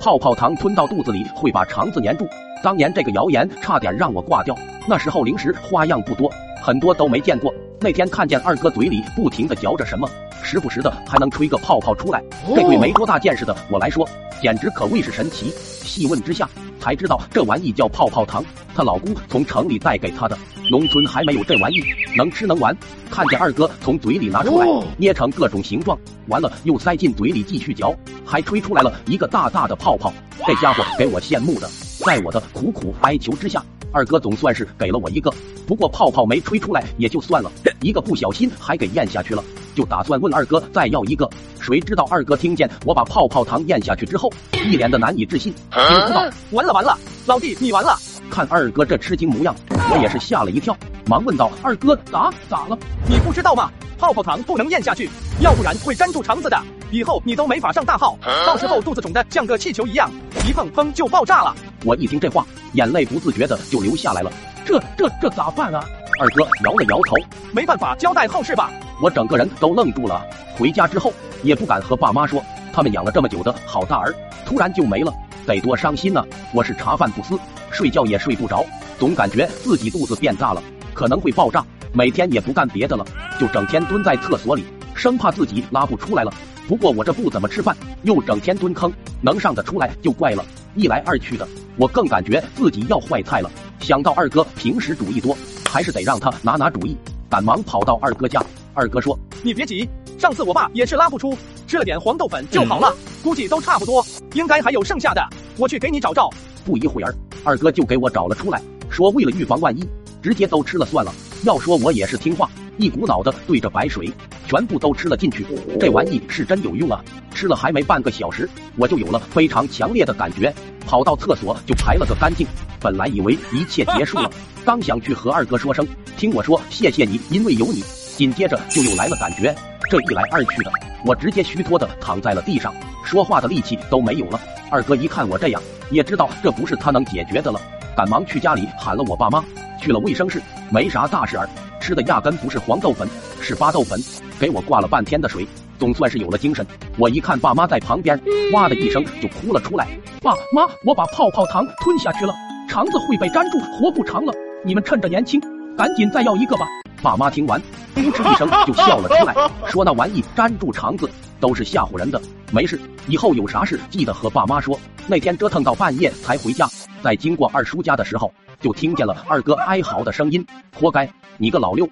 泡泡糖吞到肚子里会把肠子粘住。当年这个谣言差点让我挂掉。那时候零食花样不多，很多都没见过。那天看见二哥嘴里不停的嚼着什么，时不时的还能吹个泡泡出来，这对没多大见识的我来说，简直可谓是神奇。细问之下，才知道这玩意叫泡泡糖，她老公从城里带给她的。农村还没有这玩意，能吃能玩。看见二哥从嘴里拿出来，捏成各种形状，完了又塞进嘴里继续嚼，还吹出来了一个大大的泡泡。这家伙给我羡慕的，在我的苦苦哀求之下，二哥总算是给了我一个。不过泡泡没吹出来也就算了，一个不小心还给咽下去了。就打算问二哥再要一个，谁知道二哥听见我把泡泡糖咽下去之后，一脸的难以置信，惊呼道：“完了完了，老弟你完了！”看二哥这吃惊模样，我也是吓了一跳，忙问道：“二哥咋咋了？你不知道吗？泡泡糖不能咽下去，要不然会粘住肠子的，以后你都没法上大号，到时候肚子肿的像个气球一样，一碰砰就爆炸了。”我一听这话，眼泪不自觉的就流下来了。这这这咋办啊？二哥摇了摇头，没办法，交代后事吧。我整个人都愣住了。回家之后也不敢和爸妈说，他们养了这么久的好大儿，突然就没了，得多伤心呐！我是茶饭不思，睡觉也睡不着，总感觉自己肚子变大了，可能会爆炸。每天也不干别的了，就整天蹲在厕所里，生怕自己拉不出来了。不过我这不怎么吃饭，又整天蹲坑，能上得出来就怪了。一来二去的，我更感觉自己要坏菜了。想到二哥平时主意多，还是得让他拿拿主意。赶忙跑到二哥家，二哥说：“你别急，上次我爸也是拉不出，吃了点黄豆粉就好了，估计都差不多，应该还有剩下的，我去给你找找。”不一会儿，二哥就给我找了出来，说为了预防万一，直接都吃了算了。要说我也是听话，一股脑的对着白水，全部都吃了进去。这玩意是真有用啊！吃了还没半个小时，我就有了非常强烈的感觉，跑到厕所就排了个干净。本来以为一切结束了，刚想去和二哥说声，听我说谢谢你，因为有你，紧接着就又来了感觉。这一来二去的，我直接虚脱的躺在了地上，说话的力气都没有了。二哥一看我这样，也知道这不是他能解决的了，赶忙去家里喊了我爸妈，去了卫生室，没啥大事儿，吃的压根不是黄豆粉，是巴豆粉，给我挂了半天的水，总算是有了精神。我一看爸妈在旁边，哇的一声就哭了出来，爸妈，我把泡泡糖吞下去了。肠子会被粘住，活不长了。你们趁着年轻，赶紧再要一个吧。爸妈听完，噗嗤一声就笑了出来，说那玩意粘住肠子都是吓唬人的，没事，以后有啥事记得和爸妈说。那天折腾到半夜才回家，在经过二叔家的时候，就听见了二哥哀嚎的声音。活该，你个老六，